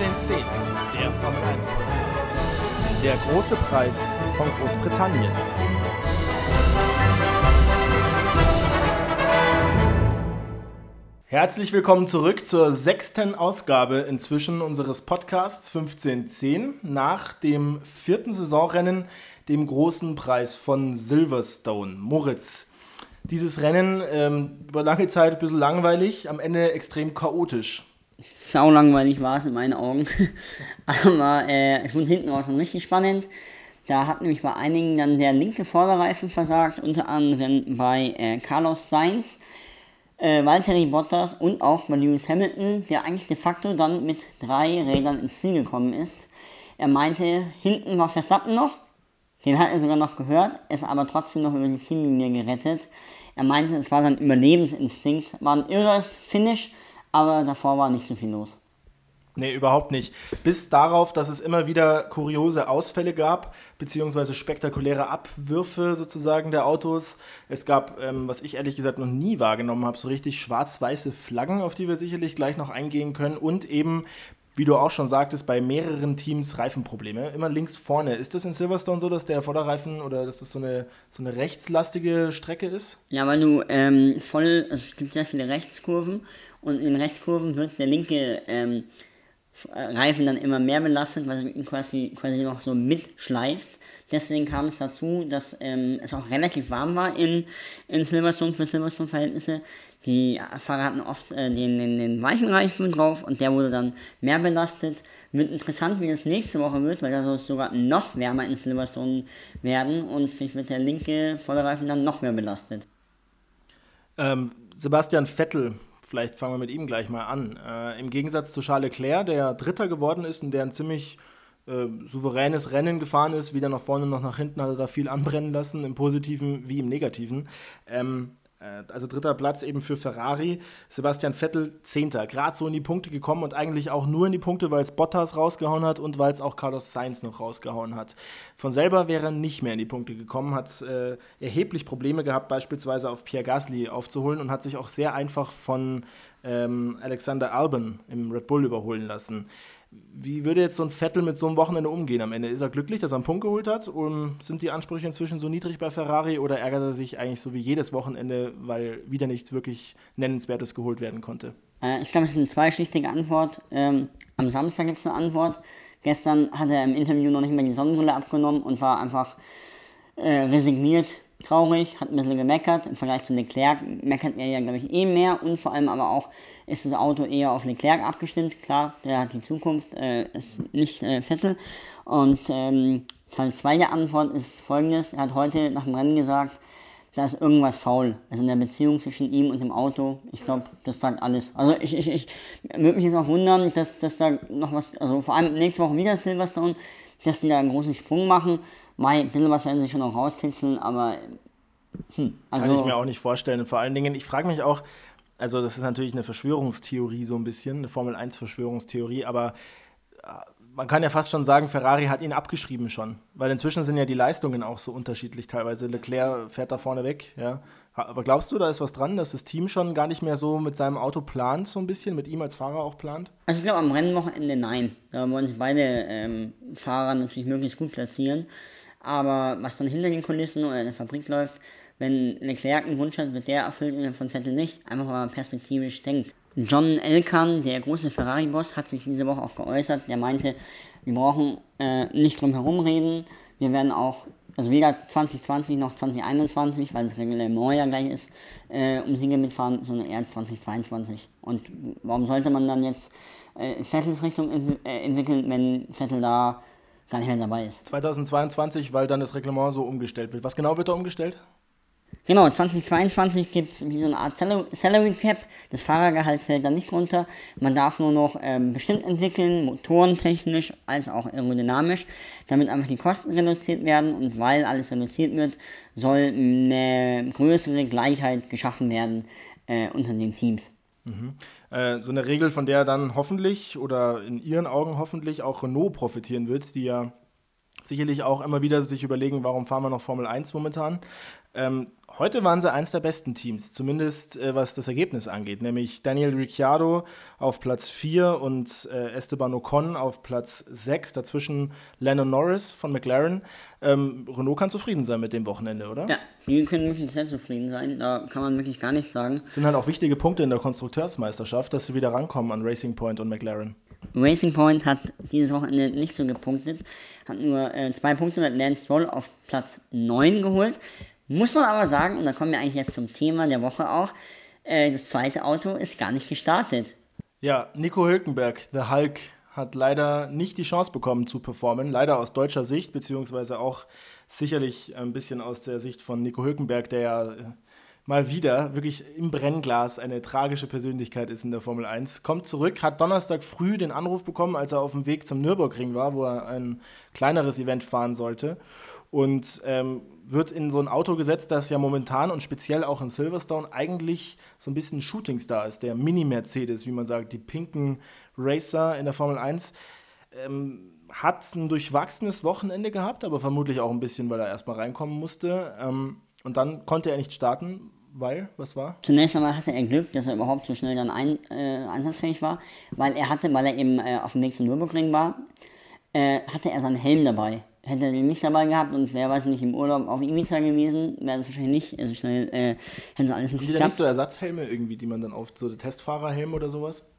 1510, der Formel 1 Podcast. Der große Preis von Großbritannien. Herzlich willkommen zurück zur sechsten Ausgabe inzwischen unseres Podcasts 1510 nach dem vierten Saisonrennen, dem großen Preis von Silverstone. Moritz, dieses Rennen ähm, über lange Zeit ein bisschen langweilig, am Ende extrem chaotisch. Sau langweilig war es in meinen Augen. Aber äh, es wurde hinten raus dann richtig spannend. Da hat nämlich bei einigen dann der linke Vorderreifen versagt, unter anderem bei äh, Carlos Sainz, äh, Valtteri Bottas und auch bei Lewis Hamilton, der eigentlich de facto dann mit drei Rädern ins Ziel gekommen ist. Er meinte, hinten war Verstappen noch, den hat er sogar noch gehört, ist aber trotzdem noch über die Ziellinie gerettet. Er meinte, es war sein Überlebensinstinkt, war ein irres Finish, aber davor war nicht so viel los. Nee, überhaupt nicht. Bis darauf, dass es immer wieder kuriose Ausfälle gab, beziehungsweise spektakuläre Abwürfe sozusagen der Autos. Es gab, ähm, was ich ehrlich gesagt noch nie wahrgenommen habe, so richtig schwarz-weiße Flaggen, auf die wir sicherlich gleich noch eingehen können. Und eben wie du auch schon sagtest, bei mehreren Teams Reifenprobleme. Immer links vorne. Ist das in Silverstone so, dass der Vorderreifen oder dass das so eine, so eine rechtslastige Strecke ist? Ja, weil du ähm, voll, also es gibt sehr viele Rechtskurven und in den Rechtskurven wird der linke ähm, Reifen dann immer mehr belastet, weil du ihn quasi, quasi noch so mitschleifst. Deswegen kam es dazu, dass ähm, es auch relativ warm war in, in Silverstone für Silverstone-Verhältnisse. Die Fahrer hatten oft äh, den, den, den weichen Reifen drauf und der wurde dann mehr belastet. Wird interessant, wie das nächste Woche wird, weil da soll es sogar noch wärmer in Silverstone werden und vielleicht wird der linke Vorderreifen dann noch mehr belastet. Ähm, Sebastian Vettel, vielleicht fangen wir mit ihm gleich mal an. Äh, Im Gegensatz zu Charles Leclerc, der Dritter geworden ist und der ein ziemlich äh, souveränes Rennen gefahren ist, weder nach vorne noch nach hinten hat er da viel anbrennen lassen, im Positiven wie im Negativen. Ähm, äh, also dritter Platz eben für Ferrari. Sebastian Vettel zehnter. Gerade so in die Punkte gekommen und eigentlich auch nur in die Punkte, weil es Bottas rausgehauen hat und weil es auch Carlos Sainz noch rausgehauen hat. Von selber wäre er nicht mehr in die Punkte gekommen, hat äh, erheblich Probleme gehabt, beispielsweise auf Pierre Gasly aufzuholen und hat sich auch sehr einfach von ähm, Alexander Albon im Red Bull überholen lassen. Wie würde jetzt so ein Vettel mit so einem Wochenende umgehen am Ende? Ist er glücklich, dass er einen Punkt geholt hat? Und sind die Ansprüche inzwischen so niedrig bei Ferrari oder ärgert er sich eigentlich so wie jedes Wochenende, weil wieder nichts wirklich Nennenswertes geholt werden konnte? Äh, ich glaube, es ist eine zweischichtige Antwort. Ähm, am Samstag gibt es eine Antwort. Gestern hat er im Interview noch nicht mehr die Sonnenbrille abgenommen und war einfach äh, resigniert traurig, hat ein bisschen gemeckert. Im Vergleich zu Leclerc meckert er ja, glaube ich, eh mehr und vor allem aber auch ist das Auto eher auf Leclerc abgestimmt. Klar, der hat die Zukunft, äh, ist nicht äh, Vettel. Und ähm, Teil 2 der Antwort ist folgendes: Er hat heute nach dem Rennen gesagt, da ist irgendwas faul. Also in der Beziehung zwischen ihm und dem Auto. Ich glaube, das sagt alles. Also ich, ich, ich würde mich jetzt auch wundern, dass, dass da noch was, also vor allem nächste Woche wieder Silverstone, dass die da einen großen Sprung machen. Mai, ein bisschen was werden sie schon noch rauskitzeln, aber hm, also Kann ich mir auch nicht vorstellen. Und vor allen Dingen, ich frage mich auch, also das ist natürlich eine Verschwörungstheorie so ein bisschen, eine Formel 1 Verschwörungstheorie, aber äh, man kann ja fast schon sagen, Ferrari hat ihn abgeschrieben schon, weil inzwischen sind ja die Leistungen auch so unterschiedlich teilweise. Leclerc fährt da vorne weg, ja. Aber glaubst du, da ist was dran, dass das Team schon gar nicht mehr so mit seinem Auto plant, so ein bisschen, mit ihm als Fahrer auch plant? Also ich glaube am Rennwochenende nein. Da wollen sich beide ähm, Fahrer natürlich möglichst gut platzieren. Aber was dann hinter den Kulissen oder in der Fabrik läuft, wenn Leclerc einen Wunsch hat, wird der erfüllt und von Vettel nicht. Einfach weil perspektivisch denkt. John Elkan, der große Ferrari-Boss, hat sich diese Woche auch geäußert. Der meinte, wir brauchen äh, nicht drum herum reden. Wir werden auch, also weder 2020 noch 2021, weil das Reglement ja gleich ist, äh, um Siege mitfahren, sondern eher 2022. Und warum sollte man dann jetzt äh, Vettels Richtung äh, entwickeln, wenn Vettel da gar nicht mehr dabei ist. 2022, weil dann das Reglement so umgestellt wird. Was genau wird da umgestellt? Genau, 2022 gibt es wie so eine Art Salary Cap. Das Fahrergehalt fällt dann nicht runter. Man darf nur noch ähm, bestimmt entwickeln, motorentechnisch als auch aerodynamisch, damit einfach die Kosten reduziert werden. Und weil alles reduziert wird, soll eine größere Gleichheit geschaffen werden äh, unter den Teams. Mhm. Äh, so eine Regel, von der dann hoffentlich oder in Ihren Augen hoffentlich auch Renault profitieren wird, die ja sicherlich auch immer wieder sich überlegen, warum fahren wir noch Formel 1 momentan. Ähm, heute waren sie eins der besten Teams, zumindest äh, was das Ergebnis angeht, nämlich Daniel Ricciardo auf Platz 4 und äh, Esteban Ocon auf Platz 6, dazwischen Lennon Norris von McLaren. Ähm, Renault kann zufrieden sein mit dem Wochenende, oder? Ja, die können wirklich sehr zufrieden sein, da kann man wirklich gar nichts sagen. Das sind halt auch wichtige Punkte in der Konstrukteursmeisterschaft, dass sie wieder rankommen an Racing Point und McLaren. Racing Point hat dieses Wochenende nicht so gepunktet, hat nur äh, zwei Punkte mit Lance Stroll auf Platz 9 geholt. Muss man aber sagen, und da kommen wir eigentlich jetzt zum Thema der Woche auch, äh, das zweite Auto ist gar nicht gestartet. Ja, Nico Hülkenberg, der Hulk, hat leider nicht die Chance bekommen zu performen. Leider aus deutscher Sicht, beziehungsweise auch sicherlich ein bisschen aus der Sicht von Nico Hülkenberg, der ja äh, mal wieder wirklich im Brennglas eine tragische Persönlichkeit ist in der Formel 1. Kommt zurück, hat Donnerstag früh den Anruf bekommen, als er auf dem Weg zum Nürburgring war, wo er ein kleineres Event fahren sollte. Und ähm, wird in so ein Auto gesetzt, das ja momentan und speziell auch in Silverstone eigentlich so ein bisschen Shootingstar ist, der Mini-Mercedes, wie man sagt, die pinken Racer in der Formel 1. Ähm, hat ein durchwachsenes Wochenende gehabt, aber vermutlich auch ein bisschen, weil er erstmal reinkommen musste. Ähm, und dann konnte er nicht starten, weil, was war? Zunächst einmal hatte er Glück, dass er überhaupt so schnell dann ein, äh, einsatzfähig war, weil er hatte, weil er eben äh, auf dem Weg zum Nürburgring war, äh, hatte er seinen Helm dabei. Hätte er den nicht dabei gehabt und wer weiß nicht im Urlaub auf Ibiza gewesen, wäre das wahrscheinlich nicht so schnell, äh, hätte es alles nicht geklappt. nicht so Ersatzhelme irgendwie, die man dann auf so Testfahrerhelm oder sowas?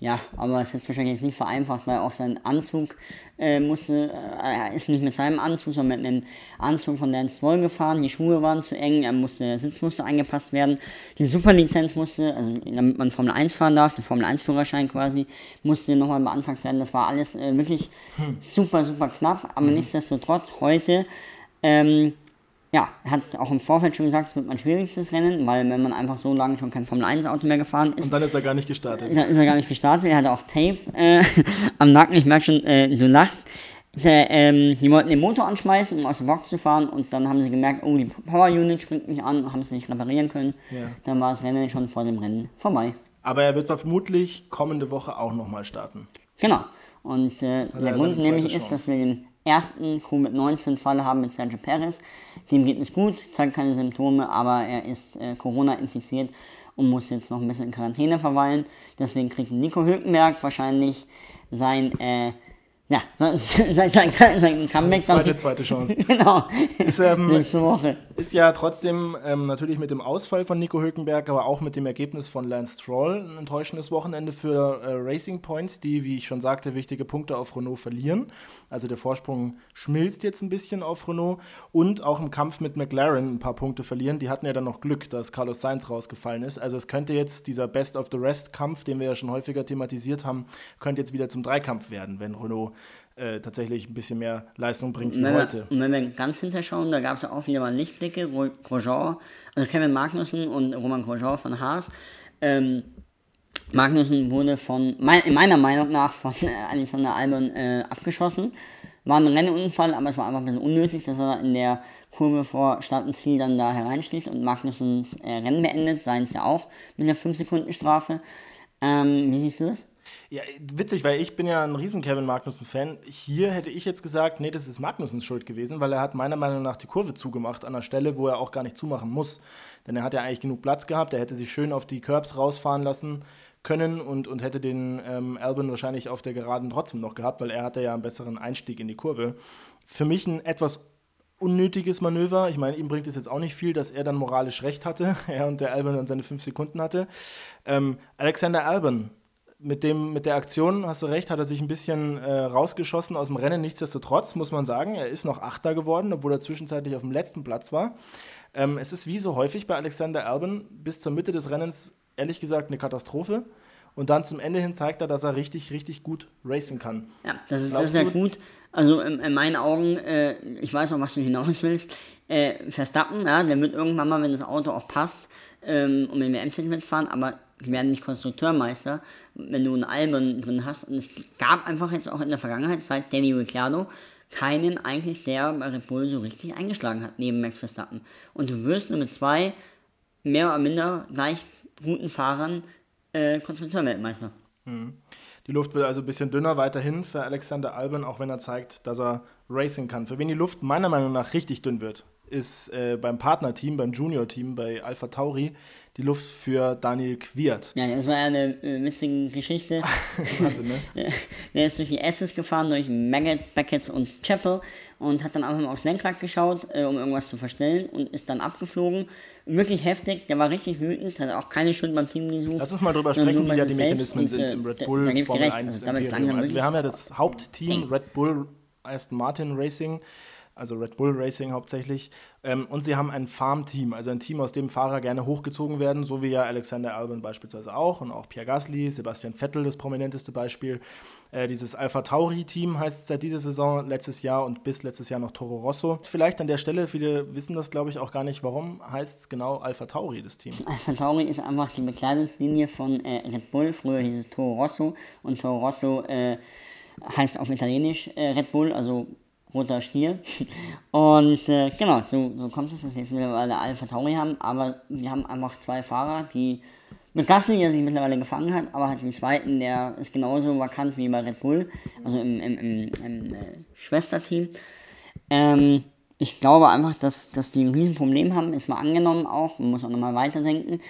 Ja, aber es hat wahrscheinlich jetzt nicht vereinfacht, weil auch sein Anzug äh, musste, äh, er ist nicht mit seinem Anzug, sondern mit einem Anzug von Lance Stroll gefahren. Die Schuhe waren zu eng, er musste, der Sitz musste angepasst werden. Die Superlizenz musste, also damit man Formel 1 fahren darf, der Formel 1 Führerschein quasi, musste nochmal beantragt werden. Das war alles äh, wirklich hm. super, super knapp, aber hm. nichtsdestotrotz heute ähm, ja, er hat auch im Vorfeld schon gesagt, es wird mein schwierigstes Rennen, weil wenn man einfach so lange schon kein Formel-1-Auto mehr gefahren ist. Und dann ist er gar nicht gestartet. Dann ist er gar nicht gestartet. Er hatte auch Tape äh, am Nacken. Ich merke schon, äh, du lachst. Der, ähm, die wollten den Motor anschmeißen, um aus der Box zu fahren und dann haben sie gemerkt, oh, die Power Unit springt nicht an, haben es nicht reparieren können. Ja. Dann war das Rennen schon vor dem Rennen vorbei. Aber er wird vermutlich kommende Woche auch nochmal starten. Genau. Und äh, der Grund nämlich ist, dass wir den ersten Covid-19-Fall haben mit Sergio Perez. Dem geht es gut, zeigt keine Symptome, aber er ist äh, Corona infiziert und muss jetzt noch ein bisschen in Quarantäne verweilen. Deswegen kriegt Nico Hülkenberg wahrscheinlich sein äh, ja, sein, sein, sein Comeback. Zweite, zweite Chance. genau. Ist, ähm, Nächste Woche. Ist ja trotzdem ähm, natürlich mit dem Ausfall von Nico Hülkenberg, aber auch mit dem Ergebnis von Lance Stroll ein enttäuschendes Wochenende für äh, Racing Points, die, wie ich schon sagte, wichtige Punkte auf Renault verlieren. Also der Vorsprung schmilzt jetzt ein bisschen auf Renault und auch im Kampf mit McLaren ein paar Punkte verlieren. Die hatten ja dann noch Glück, dass Carlos Sainz rausgefallen ist. Also es könnte jetzt dieser Best of the Rest Kampf, den wir ja schon häufiger thematisiert haben, könnte jetzt wieder zum Dreikampf werden, wenn Renault äh, tatsächlich ein bisschen mehr Leistung bringt wie heute. und wenn wir ganz hinterschauen, da gab es ja auch wieder mal Lichtblicke. Grosjean, also Kevin Magnussen und Roman Grosjean von Haas. Ähm, Magnussen wurde von, in meiner Meinung nach, von äh, Alexander Albon äh, abgeschossen. War ein Rennunfall, aber es war einfach ein bisschen unnötig, dass er in der Kurve vor Start und Ziel dann da hereinschlicht und Magnussens äh, Rennen beendet, seien es ja auch mit einer 5-Sekunden-Strafe. Ähm, wie siehst du das? Ja, witzig, weil ich bin ja ein riesen Kevin Magnussen-Fan. Hier hätte ich jetzt gesagt, nee, das ist Magnussens Schuld gewesen, weil er hat meiner Meinung nach die Kurve zugemacht an einer Stelle, wo er auch gar nicht zumachen muss. Denn er hat ja eigentlich genug Platz gehabt, er hätte sich schön auf die Curbs rausfahren lassen können und, und hätte den ähm, Albon wahrscheinlich auf der Geraden trotzdem noch gehabt, weil er hatte ja einen besseren Einstieg in die Kurve. Für mich ein etwas unnötiges Manöver. Ich meine, ihm bringt es jetzt auch nicht viel, dass er dann moralisch recht hatte, er und der Albon dann seine fünf Sekunden hatte. Ähm, Alexander Albon mit, dem, mit der Aktion, hast du recht, hat er sich ein bisschen äh, rausgeschossen aus dem Rennen. Nichtsdestotrotz muss man sagen, er ist noch Achter geworden, obwohl er zwischenzeitlich auf dem letzten Platz war. Ähm, es ist wie so häufig bei Alexander Albon bis zur Mitte des Rennens, ehrlich gesagt, eine Katastrophe. Und dann zum Ende hin zeigt er, dass er richtig, richtig gut racen kann. Ja, das ist, das ist ja gut. Also in, in meinen Augen, äh, ich weiß auch, was du hinaus willst, äh, Verstappen, ja, der wird irgendwann mal, wenn das Auto auch passt, ähm, um den WM-Titel mitfahren, aber die werden nicht Konstrukteurmeister, wenn du einen Albon drin hast. Und es gab einfach jetzt auch in der Vergangenheit, seit Danny Ricciardo, keinen eigentlich, der bei Red Bull so richtig eingeschlagen hat, neben Max Verstappen. Und du wirst nur mit zwei mehr oder minder gleich guten Fahrern äh, Konstrukteurweltmeister. Mhm. Die Luft wird also ein bisschen dünner weiterhin für Alexander Albon, auch wenn er zeigt, dass er Racing kann. Für wen die Luft meiner Meinung nach richtig dünn wird, ist äh, beim Partnerteam, beim Junior-Team, bei Alpha Tauri, die Luft für Daniel Quiert. Ja, das war ja eine äh, witzige Geschichte. Wahnsinn, ne? Der ist durch die S's gefahren, durch Maggot, Beckett und Chapel und hat dann einfach mal aufs Lenkrad geschaut, äh, um irgendwas zu verstellen und ist dann abgeflogen. Wirklich heftig, der war richtig wütend, hat auch keine Schuld beim Team gesucht. Lass uns mal drüber sprechen, wie ja die Mechanismen sind äh, im Red Bull Formel 1 also, also wir haben ja das Hauptteam Red Bull Aston Martin Racing also Red Bull Racing hauptsächlich. Ähm, und sie haben ein Farm-Team, also ein Team, aus dem Fahrer gerne hochgezogen werden, so wie ja Alexander Albon beispielsweise auch und auch Pierre Gasly, Sebastian Vettel das prominenteste Beispiel. Äh, dieses Alpha Tauri-Team heißt seit dieser Saison, letztes Jahr und bis letztes Jahr noch Toro Rosso. Vielleicht an der Stelle, viele wissen das glaube ich auch gar nicht, warum heißt es genau Alpha Tauri, das Team? Alpha Tauri ist einfach die Bekleidungslinie von äh, Red Bull, früher hieß es Toro Rosso und Toro Rosso äh, heißt auf Italienisch äh, Red Bull, also roter Stier. Und äh, genau, so, so, kommt es, dass wir jetzt mittlerweile Alpha Tauri haben, aber wir haben einfach zwei Fahrer, die mit Gasly, der sich mittlerweile gefangen hat, aber hat den zweiten, der ist genauso vakant wie bei Red Bull, also im, im, im, im äh, Schwesterteam. Ähm, ich glaube einfach, dass, dass die ein Riesenproblem haben, ist mal angenommen auch, man muss auch nochmal weiterdenken.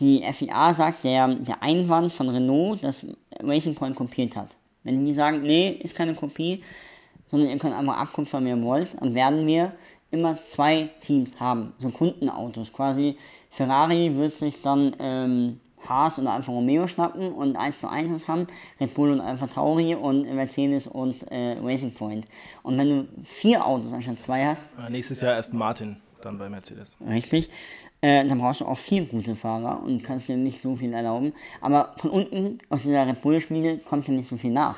Die FIA sagt, der, der Einwand von Renault, dass Racing Point kopiert hat. Wenn die sagen, nee, ist keine Kopie, sondern ihr könnt einfach abkupfern, wenn ihr wollt. Dann werden wir immer zwei Teams haben, so Kundenautos quasi. Ferrari wird sich dann ähm, Haas und Alfa Romeo schnappen und 1 zu 1 haben, Red Bull und Alfa Tauri und Mercedes und äh, Racing Point. Und wenn du vier Autos anstatt zwei hast. Ja, nächstes Jahr erst Martin, dann bei Mercedes. Richtig. Äh, dann brauchst du auch vier gute Fahrer und kannst dir nicht so viel erlauben. Aber von unten aus dieser Red Bull-Schmiede kommt ja nicht so viel nach.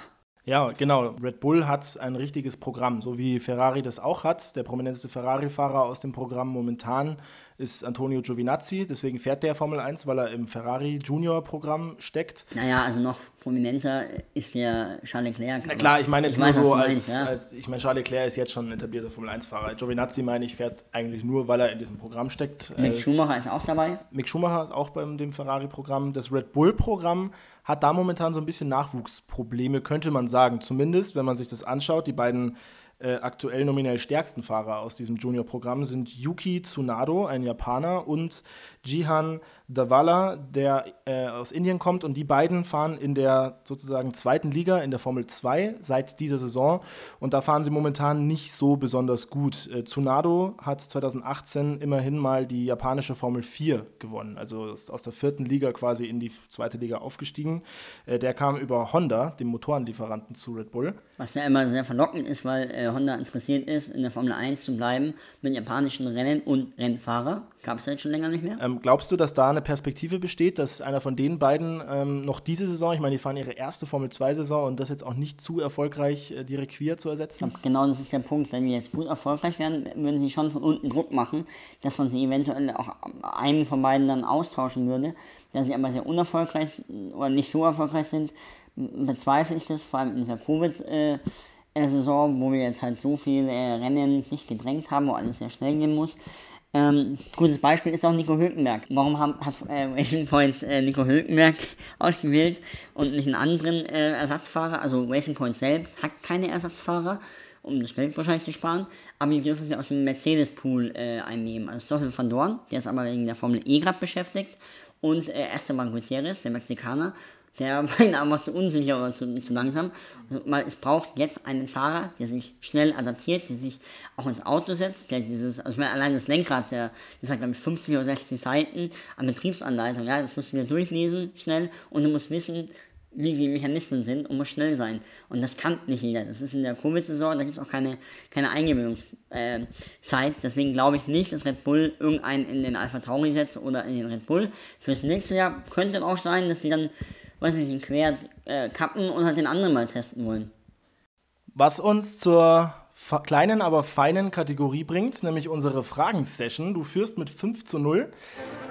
Ja, genau. Red Bull hat ein richtiges Programm, so wie Ferrari das auch hat. Der prominenteste Ferrari-Fahrer aus dem Programm momentan ist Antonio Giovinazzi. Deswegen fährt der Formel 1, weil er im Ferrari Junior-Programm steckt. Naja, also noch prominenter ist der Charles Leclerc. Na klar, ich meine jetzt ich nur weiß, so als, meinst, ja. als, ich meine, Charles Leclerc ist jetzt schon ein etablierter Formel 1-Fahrer. Giovinazzi, meine ich, fährt eigentlich nur, weil er in diesem Programm steckt. Mick äh, Schumacher ist auch dabei. Mick Schumacher ist auch beim dem Ferrari-Programm. Das Red Bull-Programm hat da momentan so ein bisschen Nachwuchsprobleme, könnte man sagen. Zumindest, wenn man sich das anschaut, die beiden äh, aktuell nominell stärksten Fahrer aus diesem Junior-Programm sind Yuki Tsunado, ein Japaner, und Jihan Davala, der äh, aus Indien kommt. Und die beiden fahren in der sozusagen zweiten Liga, in der Formel 2, seit dieser Saison. Und da fahren sie momentan nicht so besonders gut. Äh, Tsunado hat 2018 immerhin mal die japanische Formel 4 gewonnen. Also ist aus der vierten Liga quasi in die zweite Liga aufgestiegen. Äh, der kam über Honda, dem Motorenlieferanten zu Red Bull. Was ja immer sehr verlockend ist, weil äh, Honda interessiert ist, in der Formel 1 zu bleiben mit japanischen Rennen und Rennfahrer. Gab es ja jetzt schon länger nicht mehr. Ähm, glaubst du, dass da eine Perspektive besteht, dass einer von den beiden ähm, noch diese Saison, ich meine, die fahren ihre erste Formel-2-Saison und das jetzt auch nicht zu erfolgreich, äh, die Requier zu ersetzen? Genau, das ist der Punkt. Wenn wir jetzt gut erfolgreich werden, würden sie schon von unten Druck machen, dass man sie eventuell auch einen von beiden dann austauschen würde. Da sie aber sehr unerfolgreich oder nicht so erfolgreich sind, bezweifle ich das, vor allem in dieser Covid- äh, Saison, wo wir jetzt halt so viele äh, Rennen nicht gedrängt haben, wo alles sehr schnell gehen muss. Ähm, gutes Beispiel ist auch Nico Hülkenberg. Warum haben, hat äh, Racing Point äh, Nico Hülkenberg ausgewählt und nicht einen anderen äh, Ersatzfahrer? Also Racing Point selbst hat keine Ersatzfahrer, um das Geld wahrscheinlich zu sparen, aber die dürfen sie aus dem Mercedes-Pool äh, einnehmen. Also Stoffel van Dorn, der ist aber wegen der Formel E gerade beschäftigt und äh, Esteban Gutierrez, der Mexikaner, der war ihnen einfach zu unsicher oder zu, zu langsam. Mal, es braucht jetzt einen Fahrer, der sich schnell adaptiert, der sich auch ins Auto setzt, der dieses, also ich meine, allein das Lenkrad, der, das hat glaube ich 50 oder 60 Seiten an Betriebsanleitung, ja, das musst du dir durchlesen schnell und du musst wissen, wie die Mechanismen sind und muss schnell sein. Und das kann nicht jeder. Das ist in der Covid-Saison, da gibt es auch keine, keine Eingewöhnungszeit. Äh, Deswegen glaube ich nicht, dass Red Bull irgendeinen in den Alpha Tauri setzt oder in den Red Bull. Fürs nächste Jahr könnte auch sein, dass die dann weiß nicht, den quer äh, kappen und halt den anderen mal testen wollen. Was uns zur kleinen, aber feinen Kategorie bringt, nämlich unsere Fragen-Session. Du führst mit 5 zu 0.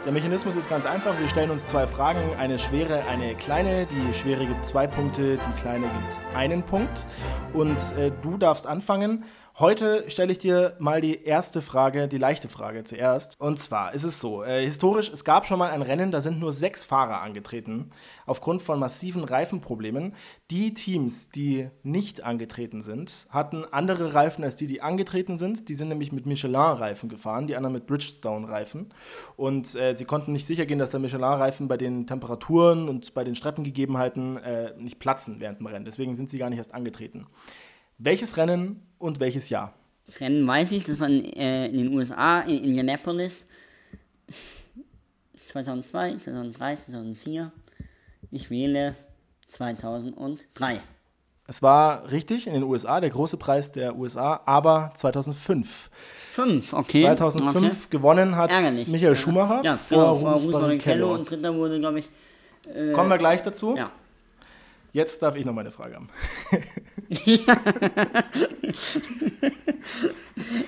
Der Mechanismus ist ganz einfach. Wir stellen uns zwei Fragen, eine schwere, eine kleine. Die schwere gibt zwei Punkte, die kleine gibt einen Punkt. Und äh, du darfst anfangen. Heute stelle ich dir mal die erste Frage, die leichte Frage zuerst. Und zwar ist es so, äh, historisch, es gab schon mal ein Rennen, da sind nur sechs Fahrer angetreten, aufgrund von massiven Reifenproblemen. Die Teams, die nicht angetreten sind, hatten andere Reifen als die, die angetreten sind. Die sind nämlich mit Michelin-Reifen gefahren, die anderen mit Bridgestone-Reifen. Und äh, sie konnten nicht sicher gehen, dass der Michelin-Reifen bei den Temperaturen und bei den Streckengegebenheiten äh, nicht platzen während dem Rennen. Deswegen sind sie gar nicht erst angetreten. Welches Rennen und welches Jahr? Das Rennen weiß ich, das war in, äh, in den USA, in Indianapolis. 2002, 2003, 2004. Ich wähle 2003. Es war richtig in den USA, der große Preis der USA, aber 2005. 5, okay. 2005 okay. gewonnen hat Ärgerlich. Michael. Schumacher ja, vor genau, Rubens. Barrichello und dritter wurde, glaube ich, äh, Kommen wir gleich dazu. ja. Jetzt darf ich noch meine Frage haben.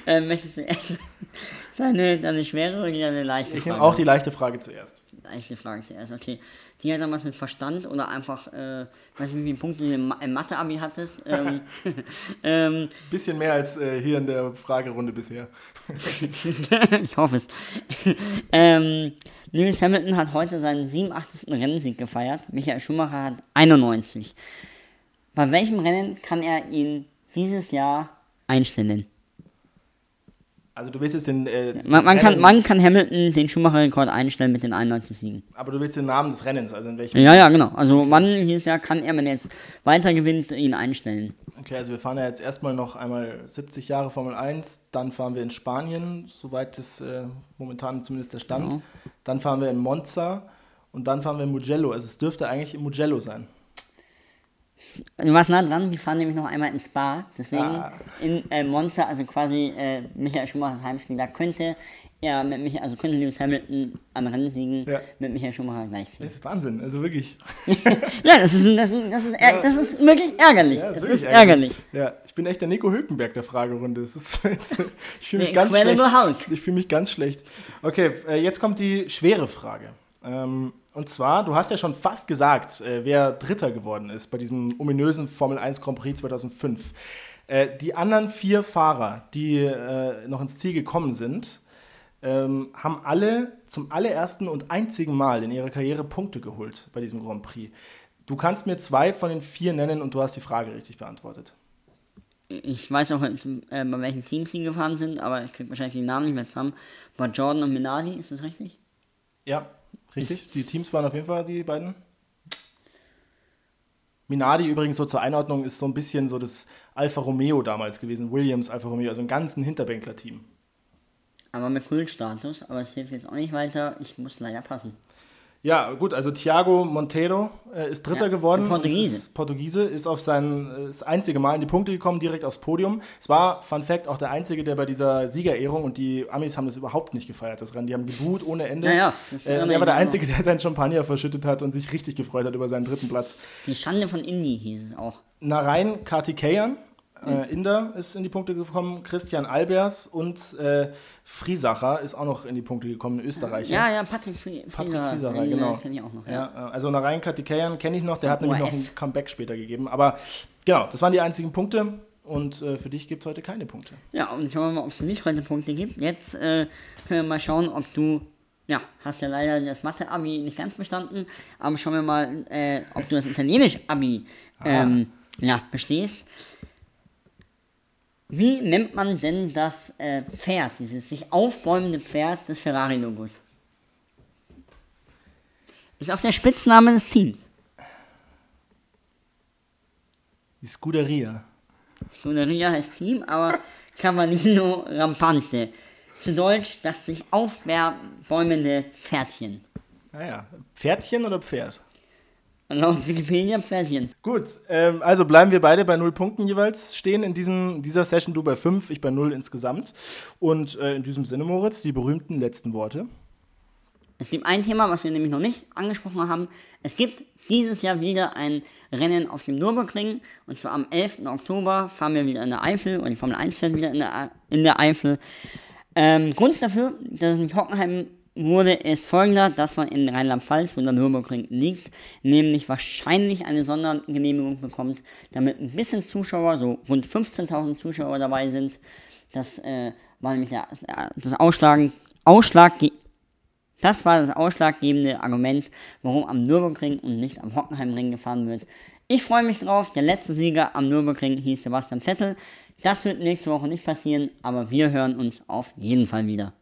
Äh, möchtest du erst deine, deine schwere oder deine leichte Ich Frage? nehme auch die leichte Frage zuerst. Leichte Frage zuerst, okay. Die hat was mit Verstand oder einfach, äh, weiß nicht, wie viele Punkte du im Mathe-Abi hattest. Ähm, ähm, Bisschen mehr als äh, hier in der Fragerunde bisher. ich hoffe es. ähm, Lewis Hamilton hat heute seinen 87. Rennsieg gefeiert. Michael Schumacher hat 91. Bei welchem Rennen kann er ihn dieses Jahr einstellen? Also du willst jetzt den, äh, Man, man, kann, man kann Hamilton den Schumacher-Rekord einstellen mit den 91 Siegen. aber du willst den Namen des Rennens, also in welchem. Ja, ja, genau. Also wann dieses Jahr kann er, wenn er jetzt weiter gewinnt, ihn einstellen. Okay, also wir fahren ja jetzt erstmal noch einmal 70 Jahre Formel 1, dann fahren wir in Spanien, soweit das äh, momentan zumindest der Stand. Genau. Dann fahren wir in Monza und dann fahren wir in Mugello. Also es dürfte eigentlich in Mugello sein. Du warst nah dran, die fahren nämlich noch einmal ins Spa. Deswegen Ah. in äh, Monza, also quasi äh, Michael Schumachers Heimspiel, da könnte er mit Michael, also könnte Lewis Hamilton am Rennen siegen Ja. mit Michael Schumacher gleichziehen. Das ist Wahnsinn, also wirklich. Ja, das ist, das ist, das ist, das ist wirklich ärgerlich. Ja, das wirklich ist ärgerlich. Ja, ich bin echt der Nico Hülkenberg der Fragerunde. Das ist, ich fühle mich ganz schlecht. Hulk. Ich fühle mich ganz schlecht. Okay, äh, jetzt kommt die schwere Frage. Ähm, und zwar, du hast ja schon fast gesagt, äh, wer Dritter geworden ist bei diesem ominösen Formel 1 Grand Prix 2005. Äh, die anderen vier Fahrer, die äh, noch ins Ziel gekommen sind, ähm, haben alle zum allerersten und einzigen Mal in ihrer Karriere Punkte geholt bei diesem Grand Prix. Du kannst mir zwei von den vier nennen und du hast die Frage richtig beantwortet. Ich weiß auch, bei welchen Teams sie gefahren sind, aber ich kriege wahrscheinlich die Namen nicht mehr zusammen. War Jordan und Minardi, ist das richtig? Ja, richtig. Die Teams waren auf jeden Fall die beiden. Minardi übrigens so zur Einordnung ist so ein bisschen so das Alfa Romeo damals gewesen. Williams, Alfa Romeo, also ein ganzen Hinterbänkler-Team. Aber mit Kultstatus, aber es hilft jetzt auch nicht weiter. Ich muss leider passen. Ja, gut, also Thiago Monteiro äh, ist Dritter Ja, geworden. Portugiese. Ist Portugiese ist auf sein äh, das einzige Mal in die Punkte gekommen, direkt aufs Podium. Es war, Fun Fact, auch der einzige, der bei dieser Siegerehrung und die Amis haben das überhaupt nicht gefeiert, das Rennen. Die haben geboot ohne Ende. Ja, ja, das äh, er war der Einzige, der seinen Champagner verschüttet hat und sich richtig gefreut hat über seinen dritten Platz. Die Schande von Indy hieß es auch. Narain Kartikeyan, äh, Inder, ist in die Punkte gekommen. Christian Albers und äh, Friesacher ist auch noch in die Punkte gekommen, Österreicher. Ja, ja, Patrick Frie Patrick Friesacher, äh, genau. Kenn ich auch noch, ja. Ja, äh, also Kartikeyan kenne ich noch, der hat nämlich noch ein Comeback später gegeben. Aber genau, das waren die einzigen Punkte und äh, für dich gibt es heute keine Punkte. Ja, und schauen wir mal, ob es nicht heute Punkte gibt. Jetzt äh, können wir mal schauen, ob du, ja, hast ja leider das Mathe-Abi nicht ganz bestanden, aber schauen wir mal, äh, ob du das Italienisch-Abi ähm, ja, bestehst. Wie nennt man denn das äh, Pferd, dieses sich aufbäumende Pferd des Ferrari-Logos? Ist auch der Spitzname des Teams. Die Scuderia. Scuderia heißt Team, aber Cavallino Rampante. Zu Deutsch das sich aufbäumende Pferdchen. Naja, Pferdchen oder Pferd? Laut Wikipedia Pferdchen. Gut, ähm, also bleiben wir beide bei null Punkten jeweils stehen in diesem, dieser Session. Du bei fünf, ich bei null insgesamt. Und äh, in diesem Sinne, Moritz, die berühmten letzten Worte. Es gibt ein Thema, was wir nämlich noch nicht angesprochen haben. Es gibt dieses Jahr wieder ein Rennen auf dem Nürburgring. Und zwar am 11. Oktober fahren wir wieder in der Eifel. Und die Formel 1 fährt wieder in der, in der Eifel. Ähm, Grund dafür, dass es nicht Hockenheim wurde es folgender, dass man in Rheinland-Pfalz, wo der Nürburgring liegt, nämlich wahrscheinlich eine Sondergenehmigung bekommt, damit ein bisschen Zuschauer, so rund 15.000 Zuschauer dabei sind. Das äh, war nämlich der, das Ausschlagen, Ausschlag, das war das ausschlaggebende Argument, warum am Nürburgring und nicht am Hockenheimring gefahren wird. Ich freue mich drauf. Der letzte Sieger am Nürburgring hieß Sebastian Vettel. Das wird nächste Woche nicht passieren, aber wir hören uns auf jeden Fall wieder.